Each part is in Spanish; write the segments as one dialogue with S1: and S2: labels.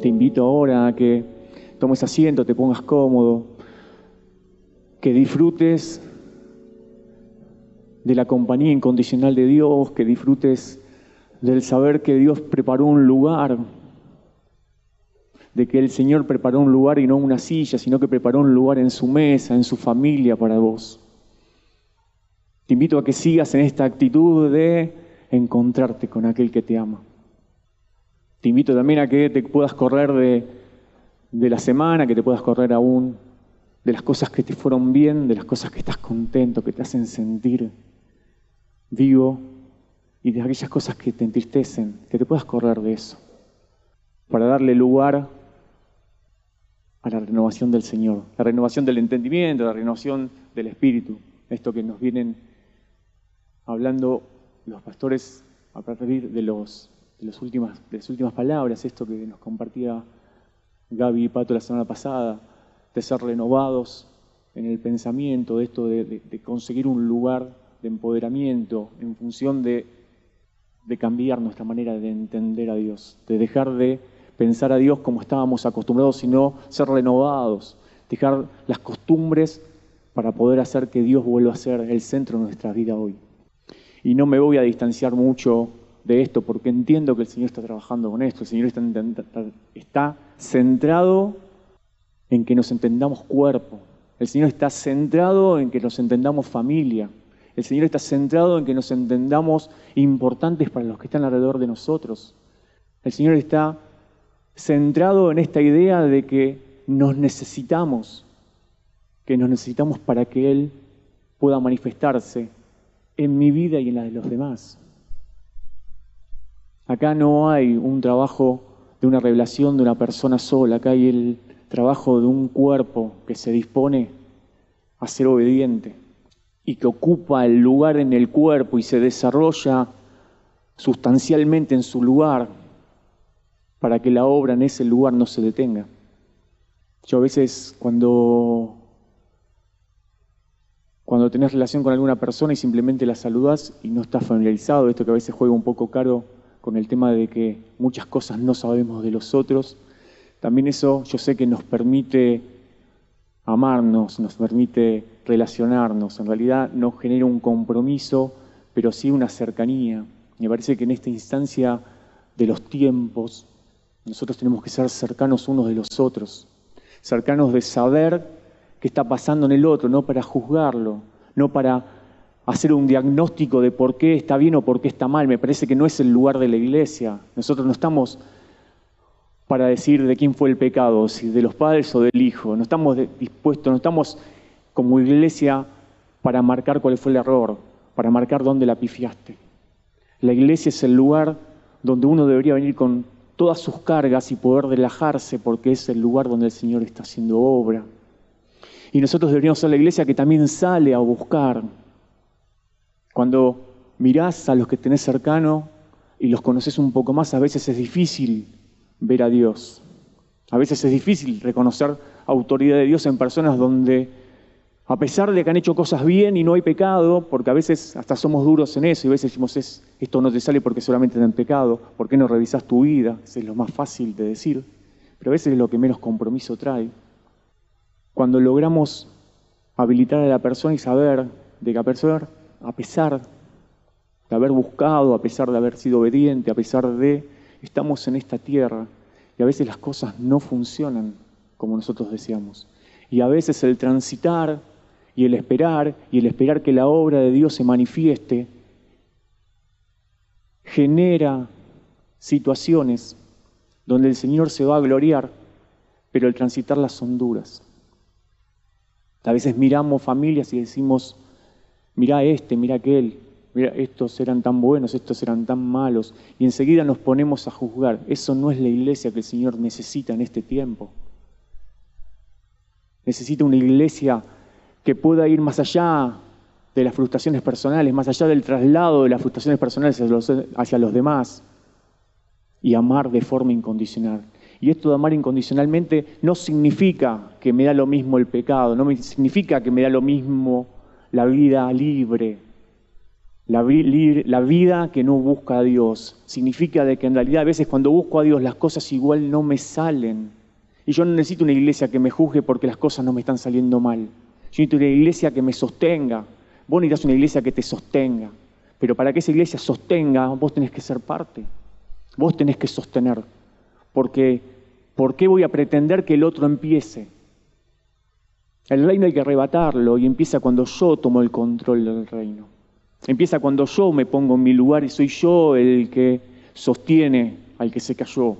S1: Te invito ahora a que tomes asiento, te pongas cómodo, que disfrutes de la compañía incondicional de Dios, que disfrutes del saber que Dios preparó un lugar, de que el Señor preparó un lugar y no una silla, sino que preparó un lugar en su mesa, en su familia para vos. Te invito a que sigas en esta actitud de encontrarte con aquel que te ama. Te invito también a que te puedas correr de, de la semana, que te puedas correr aún de las cosas que te fueron bien, de las cosas que estás contento, que te hacen sentir vivo y de aquellas cosas que te entristecen, que te puedas correr de eso, para darle lugar a la renovación del Señor, la renovación del entendimiento, la renovación del espíritu, esto que nos vienen hablando los pastores a partir de, los, de, los últimas, de las últimas palabras, esto que nos compartía Gaby y Pato la semana pasada, de ser renovados en el pensamiento, de esto de, conseguir un lugar de empoderamiento en función de, de cambiar nuestra manera de entender a Dios, de dejar de pensar a Dios como estábamos acostumbrados, sino ser renovados, dejar las costumbres para poder hacer que Dios vuelva a ser el centro de nuestra vida hoy. Y no me voy a distanciar mucho de esto porque entiendo que el Señor está trabajando con esto, el Señor está, está centrado en que nos entendamos cuerpo. El Señor está centrado en que nos entendamos familia. El Señor está centrado en que nos entendamos importantes para los que están alrededor de nosotros. El Señor está centrado en esta idea de que nos necesitamos, que nos necesitamos para que Él pueda manifestarse en mi vida y en la de los demás. Acá no hay un trabajo de una revelación de una persona sola, acá hay el trabajo de un cuerpo que se dispone a ser obediente y que ocupa el lugar en el cuerpo y se desarrolla sustancialmente en su lugar para que la obra en ese lugar no se detenga. Yo a veces cuando cuando tenés relación con alguna persona y simplemente la saludas y no estás familiarizado, esto que a veces juega un poco caro con el tema de que muchas cosas no sabemos de los otros, también eso yo sé que nos permite amarnos, nos permite relacionarnos. En realidad no genera un compromiso, pero sí una cercanía. Me parece que en esta instancia de los tiempos, nosotros tenemos que ser cercanos unos de los otros, cercanos de saber qué está pasando en el otro, no para juzgarlo, no para hacer un diagnóstico de por qué está bien o por qué está mal. Me parece que no es el lugar de la iglesia. Nosotros no estamos para decir de quién fue el pecado, si de los padres o del hijo. No estamos dispuestos, no estamos como iglesia para marcar cuál fue el error, para marcar dónde la pifiaste. La iglesia es el lugar donde uno debería venir con todas sus cargas y poder relajarse porque es el lugar donde el Señor está haciendo obra. Y nosotros deberíamos ser la iglesia que también sale a buscar. Cuando mirás a los que tenés cercano y los conoces un poco más, a veces es difícil ver a Dios. A veces es difícil reconocer autoridad de Dios en personas donde, a pesar de que han hecho cosas bien y no hay pecado, porque a veces hasta somos duros en eso y a veces decimos, es, esto no te sale porque solamente han pecado, ¿por qué no revisas tu vida? Eso es lo más fácil de decir, pero a veces es lo que menos compromiso trae. Cuando logramos habilitar a la persona y saber de que a persona, a pesar de haber buscado, a pesar de haber sido obediente, a pesar de estamos en esta tierra y a veces las cosas no funcionan como nosotros deseamos. Y a veces el transitar y el esperar y el esperar que la obra de Dios se manifieste genera situaciones donde el Señor se va a gloriar, pero el transitar las son duras. A veces miramos familias y decimos, mira este, mira aquel, estos eran tan buenos, estos eran tan malos, y enseguida nos ponemos a juzgar. Eso no es la iglesia que el Señor necesita en este tiempo. Necesita una iglesia que pueda ir más allá de las frustraciones personales, más allá del traslado de las frustraciones personales hacia los, demás, y amar de forma incondicional. Y esto de amar incondicionalmente no significa que me da lo mismo el pecado, no significa que me da lo mismo la vida libre, La, vida que no busca a Dios significa de que en realidad a veces cuando busco a Dios las cosas igual no me salen. Y yo no necesito una iglesia que me juzgue porque las cosas no me están saliendo mal. Yo necesito una iglesia que me sostenga. Vos necesitas una iglesia que te sostenga. Pero para que esa iglesia sostenga, vos tenés que ser parte. Vos tenés que sostener. Porque, ¿por qué voy a pretender que el otro empiece? El reino hay que arrebatarlo y empieza cuando yo tomo el control del reino. Empieza cuando yo me pongo en mi lugar y soy yo el que sostiene al que se cayó.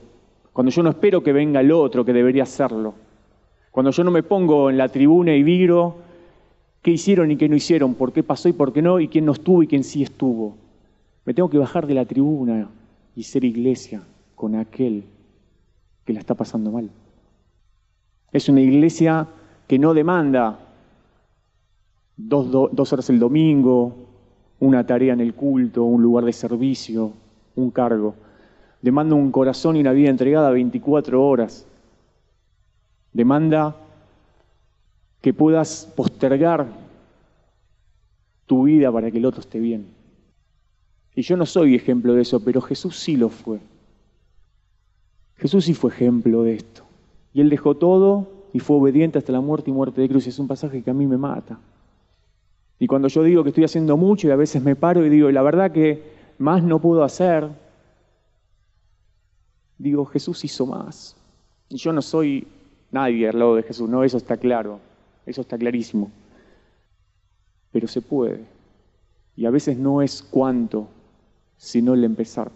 S1: Cuando yo no espero que venga el otro que debería hacerlo. Cuando yo no me pongo en la tribuna y viro qué hicieron y qué no hicieron, por qué pasó y por qué no, y quién no estuvo y quién sí estuvo. Me tengo que bajar de la tribuna y ser iglesia con aquel que la está pasando mal. Es una iglesia que no demanda dos, horas el domingo, una tarea en el culto, un lugar de servicio, un cargo. Demanda un corazón y una vida entregada 24 horas. Demanda que puedas postergar tu vida para que el otro esté bien. Y yo no soy ejemplo de eso, pero Jesús sí lo fue. Jesús sí fue ejemplo de esto. Y él dejó todo y fue obediente hasta la muerte y muerte de cruz. Es un pasaje que a mí me mata. Y cuando yo digo que estoy haciendo mucho y a veces me paro y digo, la verdad que más no puedo hacer, digo, Jesús hizo más. Y yo no soy nadie al lado de Jesús, no, eso está claro, eso está clarísimo. Pero se puede. Y a veces no es cuánto, sino el empezar.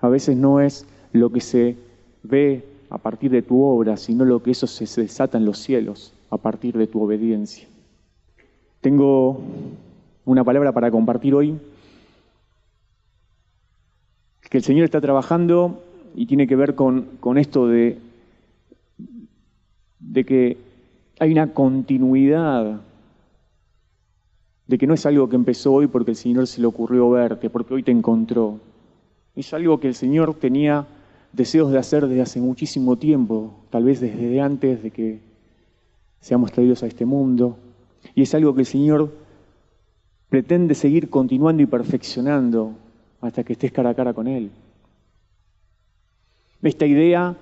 S1: A veces no es lo que se ve a partir de tu obra, sino lo que eso se desata en los cielos a partir de tu obediencia. Tengo una palabra para compartir hoy, que el Señor está trabajando y tiene que ver con, con esto de, de que hay una continuidad, de que no es algo que empezó hoy porque el Señor se le ocurrió verte, porque hoy te encontró. Es algo que el Señor tenía deseos de hacer desde hace muchísimo tiempo, tal vez desde antes de que seamos traídos a este mundo. Y es algo que el Señor pretende seguir continuando y perfeccionando hasta que estés cara a cara con Él. Esta idea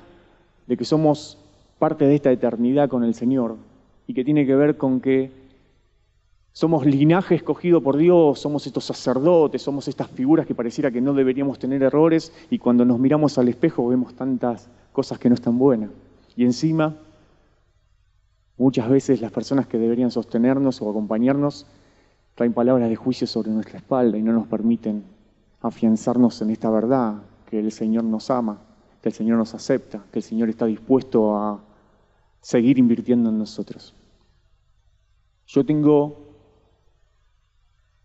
S1: de que somos parte de esta eternidad con el Señor y que tiene que ver con que somos linaje escogido por Dios, somos estos sacerdotes, somos estas figuras que pareciera que no deberíamos tener errores y cuando nos miramos al espejo vemos tantas cosas que no están buenas. Y encima, muchas veces las personas que deberían sostenernos o acompañarnos traen palabras de juicio sobre nuestra espalda y no nos permiten afianzarnos en esta verdad, que el Señor nos ama, que el Señor nos acepta, que el Señor está dispuesto a seguir invirtiendo en nosotros. Yo tengo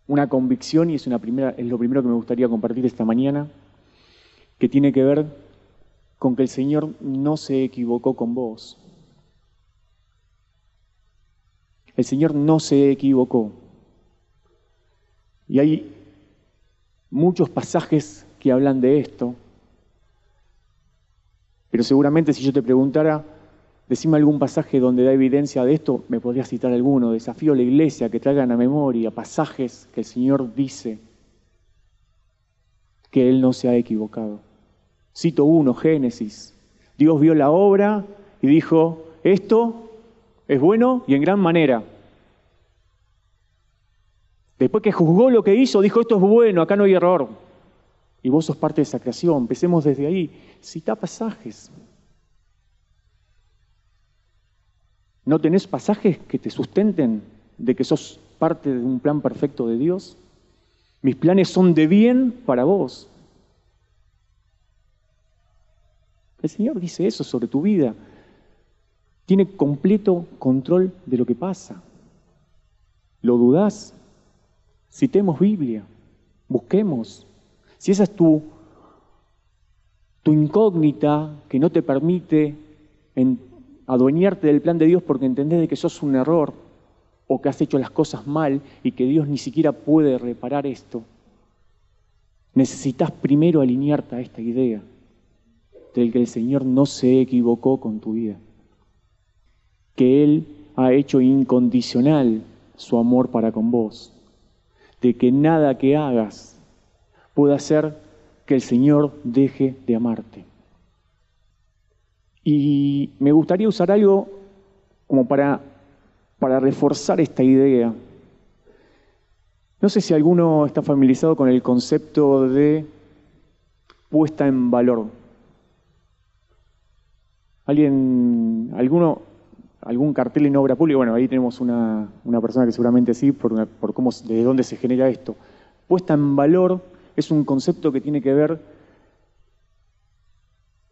S1: una convicción y es, una primera, es lo primero que me gustaría compartir esta mañana, que tiene que ver con que el Señor no se equivocó con vos. El Señor no se equivocó. Y hay muchos pasajes que hablan de esto, pero seguramente si yo te preguntara, Decime algún pasaje donde da evidencia de esto, me podría citar alguno. Desafío a la iglesia que traigan a memoria pasajes que el Señor dice que Él no se ha equivocado. Cito uno, Génesis. Dios vio la obra y dijo, esto es bueno y en gran manera. Después que juzgó lo que hizo, dijo, esto es bueno, acá no hay error. Y vos sos parte de esa creación. Empecemos desde ahí. Cita pasajes. ¿No tenés pasajes que te sustenten de que sos parte de un plan perfecto de Dios? Mis planes son de bien para vos. El Señor dice eso sobre tu vida. Tiene completo control de lo que pasa. ¿Lo dudás? Citemos Biblia, busquemos. Si esa es tu, tu incógnita que no te permite en adueñarte del plan de Dios porque entendés de que sos un error o que has hecho las cosas mal y que Dios ni siquiera puede reparar esto, necesitas primero alinearte a esta idea del que el Señor no se equivocó con tu vida, que Él ha hecho incondicional su amor para con vos, de que nada que hagas pueda hacer que el Señor deje de amarte. Y me gustaría usar algo como para, para reforzar esta idea. No sé si alguno está familiarizado con el concepto de puesta en valor. ¿Alguien, alguno, algún cartel en obra pública? Bueno, ahí tenemos una, persona que seguramente sí, por, por cómo, de dónde se genera esto. Puesta en valor es un concepto que tiene que ver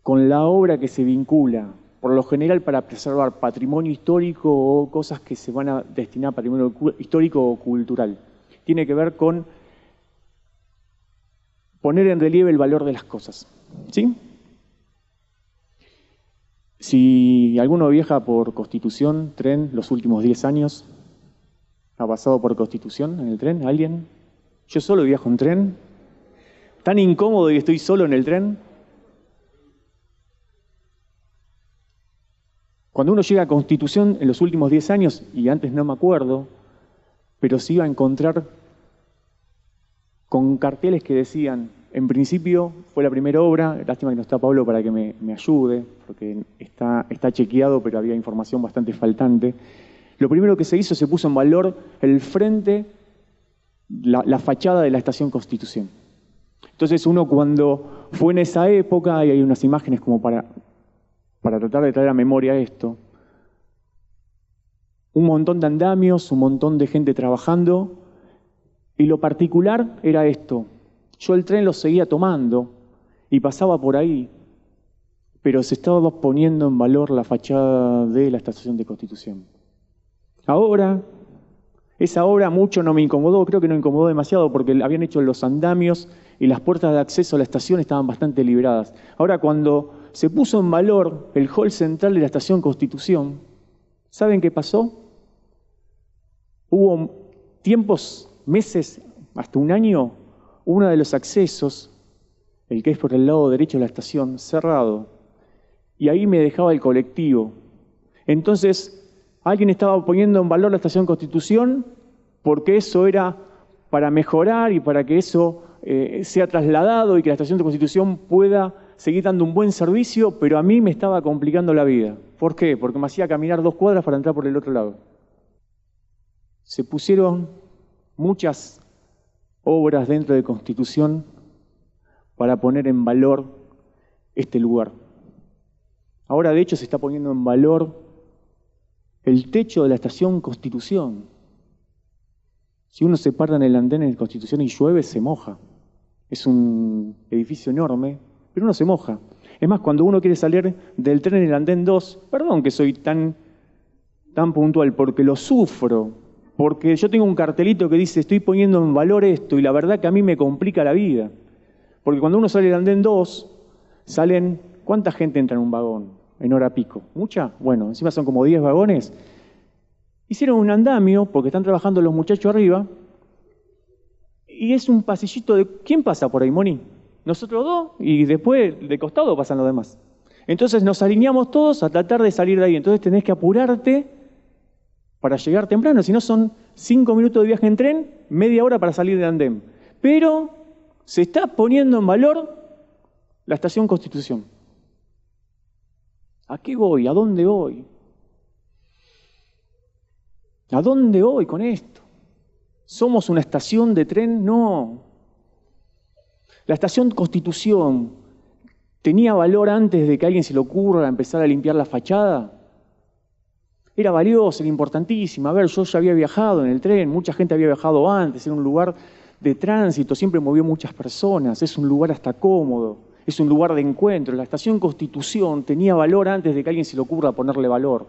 S1: con la obra que se vincula, por lo general para preservar patrimonio histórico o cosas que se van a destinar a patrimonio histórico o cultural. Tiene que ver con poner en relieve el valor de las cosas. ¿Sí? Si alguno viaja por Constitución, tren, los últimos 10 años, ¿ha pasado por Constitución en el tren? ¿Alguien? Yo solo viajo en tren, tan incómodo y estoy solo en el tren. Cuando uno llega a Constitución en los últimos 10 años, y antes no me acuerdo, pero se iba a encontrar con carteles que decían, en principio fue la primera obra, lástima que no está Pablo para que me, ayude, porque está, está chequeado, pero había información bastante faltante. Lo primero que se hizo, se puso en valor el frente, la, la fachada de la estación Constitución. Entonces uno cuando fue en esa época, y hay unas imágenes como para, para tratar de traer a memoria esto, un montón de andamios, un montón de gente trabajando, y lo particular era esto. Yo el tren lo seguía tomando y pasaba por ahí, pero se estaba poniendo en valor la fachada de la estación de Constitución. Ahora, esa obra mucho no me incomodó, creo que no incomodó demasiado porque habían hecho los andamios y las puertas de acceso a la estación estaban bastante liberadas. Ahora, cuando se puso en valor el hall central de la estación Constitución, ¿saben qué pasó? Hubo tiempos, meses, hasta un año, uno de los accesos, el que es por el lado derecho de la estación, cerrado. Y ahí me dejaba el colectivo. Entonces, alguien estaba poniendo en valor la estación Constitución porque eso era para mejorar y para que eso eh, sea trasladado y que la estación de Constitución pueda seguir dando un buen servicio, pero a mí me estaba complicando la vida. ¿Por qué? Porque me hacía caminar dos cuadras para entrar por el otro lado. Se pusieron muchas obras dentro de Constitución para poner en valor este lugar. Ahora, de hecho, se está poniendo en valor el techo de la estación Constitución. Si uno se para en el andén en Constitución y llueve, se moja. Es un edificio enorme, pero uno se moja. Es más, cuando uno quiere salir del tren en el andén 2, perdón que soy tan, tan puntual, porque lo sufro, porque yo tengo un cartelito que dice estoy poniendo en valor esto y la verdad que a mí me complica la vida. Porque cuando uno sale del andén 2, salen, ¿cuánta gente entra en un vagón en hora pico? ¿Mucha? Bueno, encima son como 10 vagones. Hicieron un andamio, porque están trabajando los muchachos arriba, y es un pasillito de... ¿Quién pasa por ahí, Moni? Nosotros dos, y después de costado pasan los demás. Entonces nos alineamos todos a tratar de salir de ahí. Entonces tenés que apurarte para llegar temprano, si no son cinco minutos de viaje en tren, media hora para salir de andén. Pero se está poniendo en valor la estación Constitución. ¿A qué voy? ¿A dónde voy? ¿A dónde voy con esto? ¿Somos una estación de tren? No. La estación Constitución tenía valor antes de que alguien se le ocurra empezar a limpiar la fachada. Era valiosa, era importantísima. A ver, yo ya había viajado en el tren, mucha gente había viajado antes, era un lugar de tránsito, siempre movió muchas personas, es un lugar hasta cómodo, es un lugar de encuentro. La estación Constitución tenía valor antes de que alguien se le ocurra ponerle valor,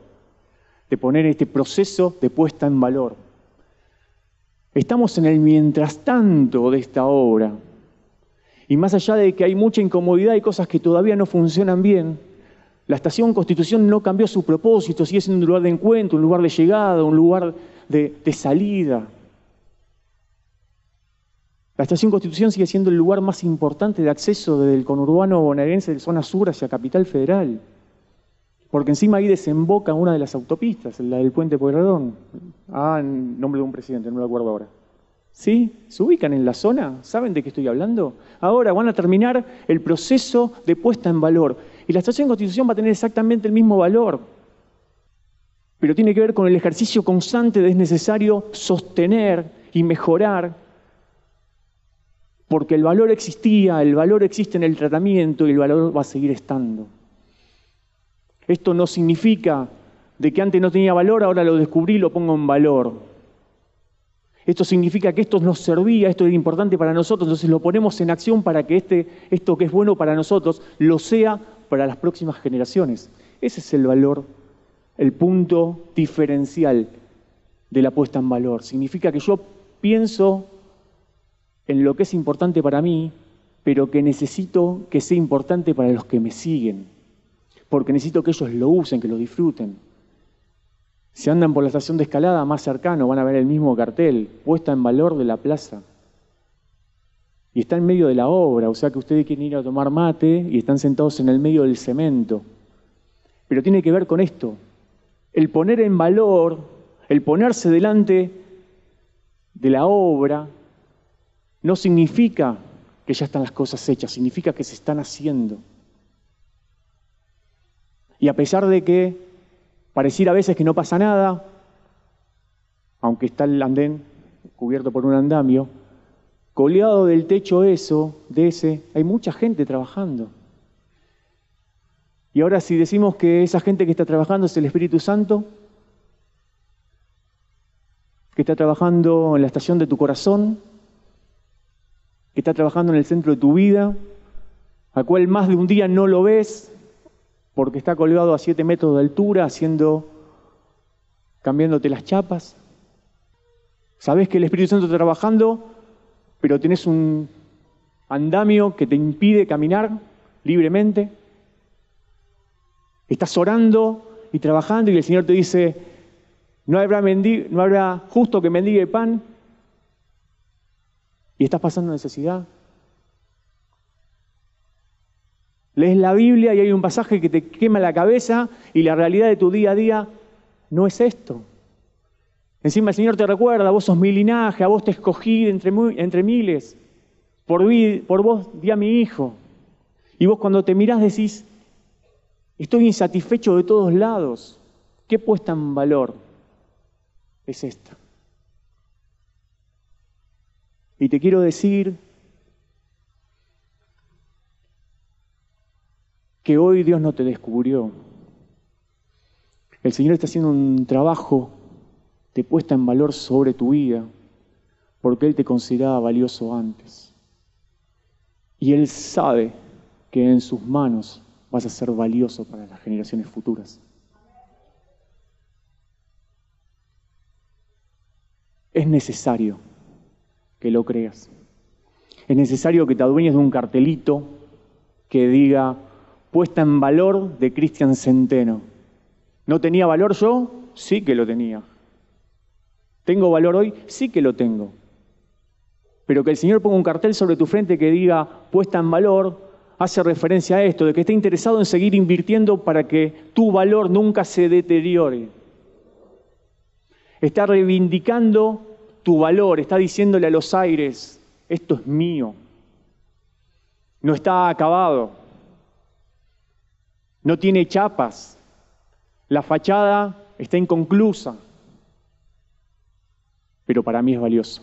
S1: de poner este proceso de puesta en valor. Estamos en el mientras tanto de esta obra. Y más allá de que hay mucha incomodidad y cosas que todavía no funcionan bien, la estación Constitución no cambió su propósito, sigue siendo un lugar de encuentro, un lugar de llegada, un lugar de, salida. La estación Constitución sigue siendo el lugar más importante de acceso desde el conurbano bonaerense de zona sur hacia Capital Federal. Porque encima ahí desemboca una de las autopistas, la del puente Pueyrredón. Ah, en nombre de un presidente, no me acuerdo ahora. ¿Sí? ¿Se ubican en la zona? ¿Saben de qué estoy hablando? Ahora van a terminar el proceso de puesta en valor. Y la estación de constitución va a tener exactamente el mismo valor. Pero tiene que ver con el ejercicio constante de es necesario sostener y mejorar. Porque el valor existía, el valor existe en el tratamiento y el valor va a seguir estando. Esto no significa de que antes no tenía valor, ahora lo descubrí y lo pongo en valor. Esto significa que esto nos servía, esto era importante para nosotros, entonces lo ponemos en acción para que este, esto que es bueno para nosotros lo sea para las próximas generaciones. Ese es el valor, el punto diferencial de la puesta en valor. Significa que yo pienso en lo que es importante para mí, pero que necesito que sea importante para los que me siguen, porque necesito que ellos lo usen, que lo disfruten. Si andan por la estación de escalada más cercano, van a ver el mismo cartel, puesta en valor de la plaza. Y está en medio de la obra, o sea que ustedes quieren ir a tomar mate y están sentados en el medio del cemento. Pero tiene que ver con esto, el poner en valor, el ponerse delante de la obra, no significa que ya están las cosas hechas, significa que se están haciendo. Y a pesar de que Pareciera a veces que no pasa nada, aunque está el andén cubierto por un andamio, colgado del techo eso, de ese, hay mucha gente trabajando. Y ahora si decimos que esa gente que está trabajando es el Espíritu Santo, que está trabajando en la estación de tu corazón, que está trabajando en el centro de tu vida, a cual más de un día no lo ves, porque está colgado a siete metros de altura haciendo, cambiándote las chapas. Sabes que el Espíritu Santo está trabajando, pero tienes un andamio que te impide caminar libremente. Estás orando y trabajando y el Señor te dice, no habrá, no habrá justo que mendigue pan. Y estás pasando necesidad. Lees la Biblia y hay un pasaje que te quema la cabeza y la realidad de tu día a día no es esto. Encima el Señor te recuerda, vos sos mi linaje, a vos te escogí entre, entre miles, por, por vos di a mi hijo. Y vos cuando te mirás decís, estoy insatisfecho de todos lados. ¿Qué puesta en valor es esta? Y te quiero decir que hoy Dios no te descubrió. El Señor está haciendo un trabajo de puesta en valor sobre tu vida, porque Él te consideraba valioso antes. Y Él sabe que en sus manos vas a ser valioso para las generaciones futuras. Es necesario que lo creas. Es necesario que te adueñes de un cartelito que diga puesta en valor de Cristian Centeno. ¿No tenía valor yo? Sí que lo tenía. ¿Tengo valor hoy? Sí que lo tengo. Pero que el Señor ponga un cartel sobre tu frente que diga puesta en valor, hace referencia a esto, de que esté interesado en seguir invirtiendo para que tu valor nunca se deteriore. Está reivindicando tu valor, está diciéndole a los aires, esto es mío. No está acabado no tiene chapas, la fachada está inconclusa, pero para mí es valioso.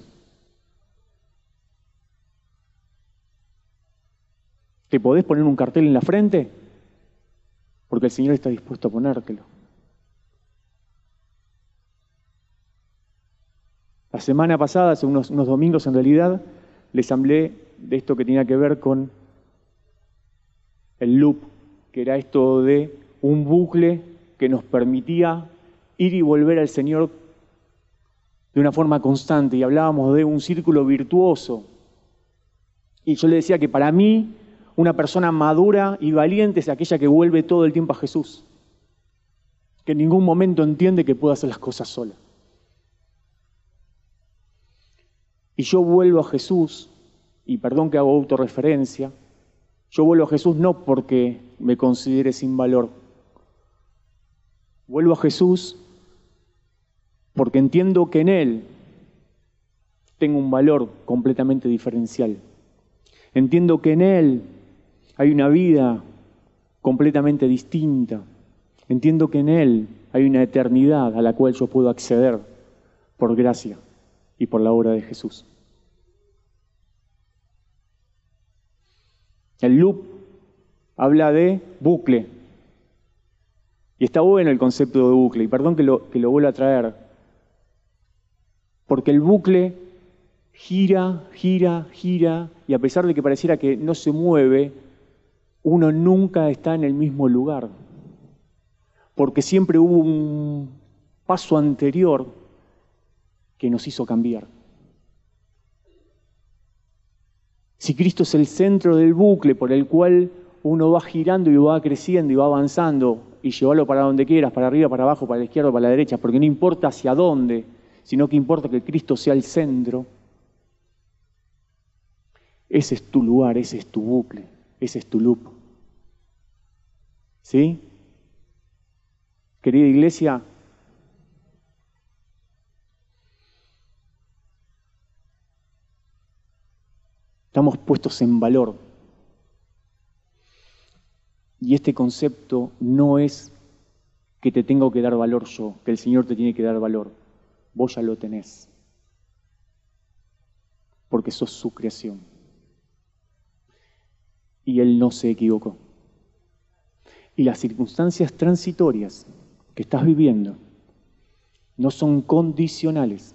S1: ¿Te podés poner un cartel en la frente? Porque el Señor está dispuesto a ponértelo. La semana pasada, hace unos, domingos en realidad, les hablé de esto que tenía que ver con el loop que era esto de un bucle que nos permitía ir y volver al Señor de una forma constante y hablábamos de un círculo virtuoso. Y yo le decía que para mí una persona madura y valiente es aquella que vuelve todo el tiempo a Jesús, que en ningún momento entiende que puede hacer las cosas sola. Y yo vuelvo a Jesús, y perdón que hago autorreferencia, yo vuelvo a Jesús no porque me considere sin valor. Vuelvo a Jesús porque entiendo que en Él tengo un valor completamente diferencial. Entiendo que en Él hay una vida completamente distinta. Entiendo que en Él hay una eternidad a la cual yo puedo acceder por gracia y por la obra de Jesús. El loop habla de bucle. Y está bueno el concepto de bucle, y perdón que lo, que lo vuelva a traer, porque el bucle gira, gira, gira, y a pesar de que pareciera que no se mueve, uno nunca está en el mismo lugar, porque siempre hubo un paso anterior que nos hizo cambiar. Si Cristo es el centro del bucle por el cual uno va girando y va creciendo y va avanzando y llevarlo para donde quieras, para arriba, para abajo, para la izquierda, para la derecha, porque no importa hacia dónde, sino que importa que Cristo sea el centro. Ese es tu lugar, ese es tu bucle, ese es tu loop. ¿Sí? Querida iglesia, estamos puestos en valor. Y este concepto no es que te tengo que dar valor yo, que el Señor te tiene que dar valor vos ya lo tenés, porque sos su creación. Y Él no se equivocó. Y las circunstancias transitorias que estás viviendo no son condicionales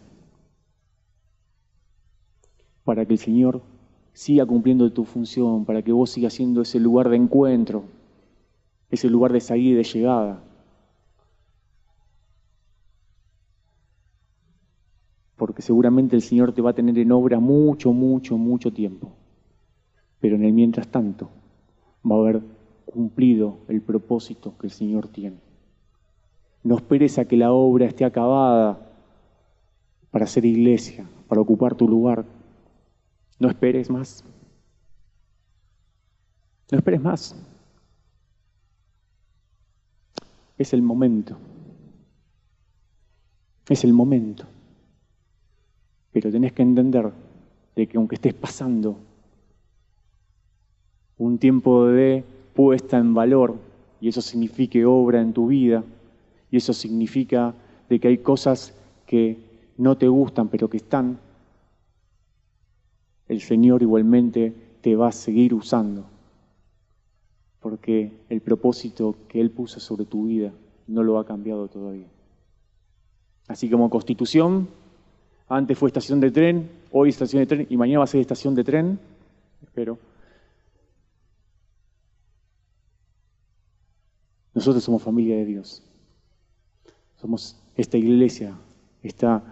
S1: para que el Señor siga cumpliendo tu función, para que vos sigas siendo ese lugar de encuentro, ese lugar de salida y de llegada, porque seguramente el Señor te va a tener en obra mucho, mucho, mucho tiempo. Pero en el mientras tanto va a haber cumplido el propósito que el Señor tiene. No esperes a que la obra esté acabada para ser iglesia, para ocupar tu lugar. No esperes más. No esperes más. Es el momento. Es el momento. Pero tenés que entender de que aunque estés pasando un tiempo de puesta en valor, y eso signifique obra en tu vida, y eso significa de que hay cosas que no te gustan, pero que están, el Señor igualmente te va a seguir usando, porque el propósito que Él puso sobre tu vida no lo ha cambiado todavía. Así como constitución, antes fue estación de tren, hoy estación de tren y mañana va a ser estación de tren. Espero. Nosotros somos familia de Dios. Somos esta iglesia, esta,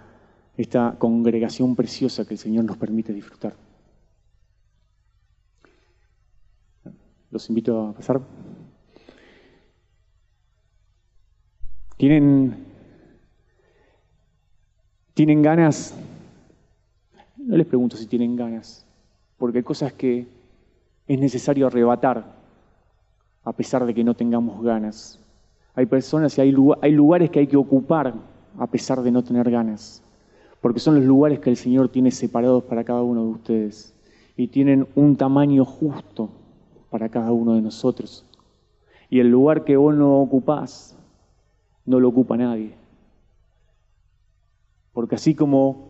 S1: esta congregación preciosa que el Señor nos permite disfrutar. Los invito a pasar. ¿Tienen ¿Tienen ganas? No les pregunto si tienen ganas, porque hay cosas que es necesario arrebatar a pesar de que no tengamos ganas. Hay personas y hay, lugares que hay que ocupar a pesar de no tener ganas, porque son los lugares que el Señor tiene separados para cada uno de ustedes y tienen un tamaño justo para cada uno de nosotros. Y el lugar que vos no ocupás, no lo ocupa nadie. Porque así como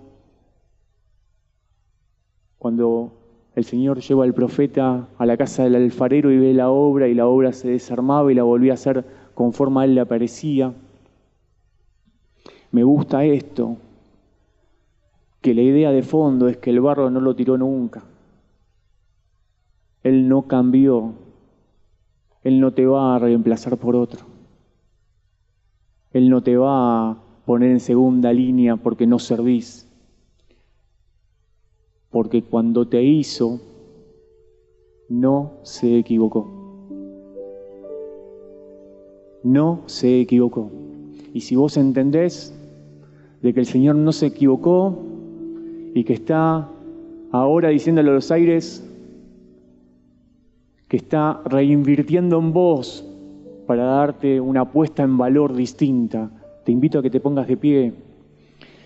S1: cuando el Señor lleva al profeta a la casa del alfarero y ve la obra y la obra se desarmaba y la volvía a hacer conforme a él le aparecía, me gusta esto, que la idea de fondo es que el barro no lo tiró nunca. Él no cambió. Él no te va a reemplazar por otro. Él no te va a poner en segunda línea porque no servís. Porque cuando te hizo, no se equivocó. No se equivocó. Y si vos entendés de que el Señor no se equivocó y que está ahora diciéndole a los aires que está reinvirtiendo en vos para darte una puesta en valor distinta, te invito a que te pongas de pie.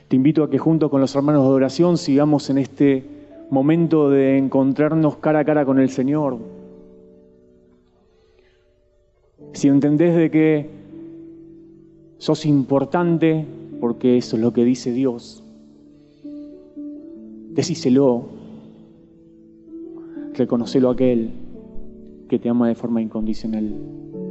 S1: Te invito a que junto con los hermanos de adoración sigamos en este momento de encontrarnos cara a cara con el Señor. Si entendés de que sos importante, porque eso es lo que dice Dios, decíselo, reconocelo a aquel que te ama de forma incondicional.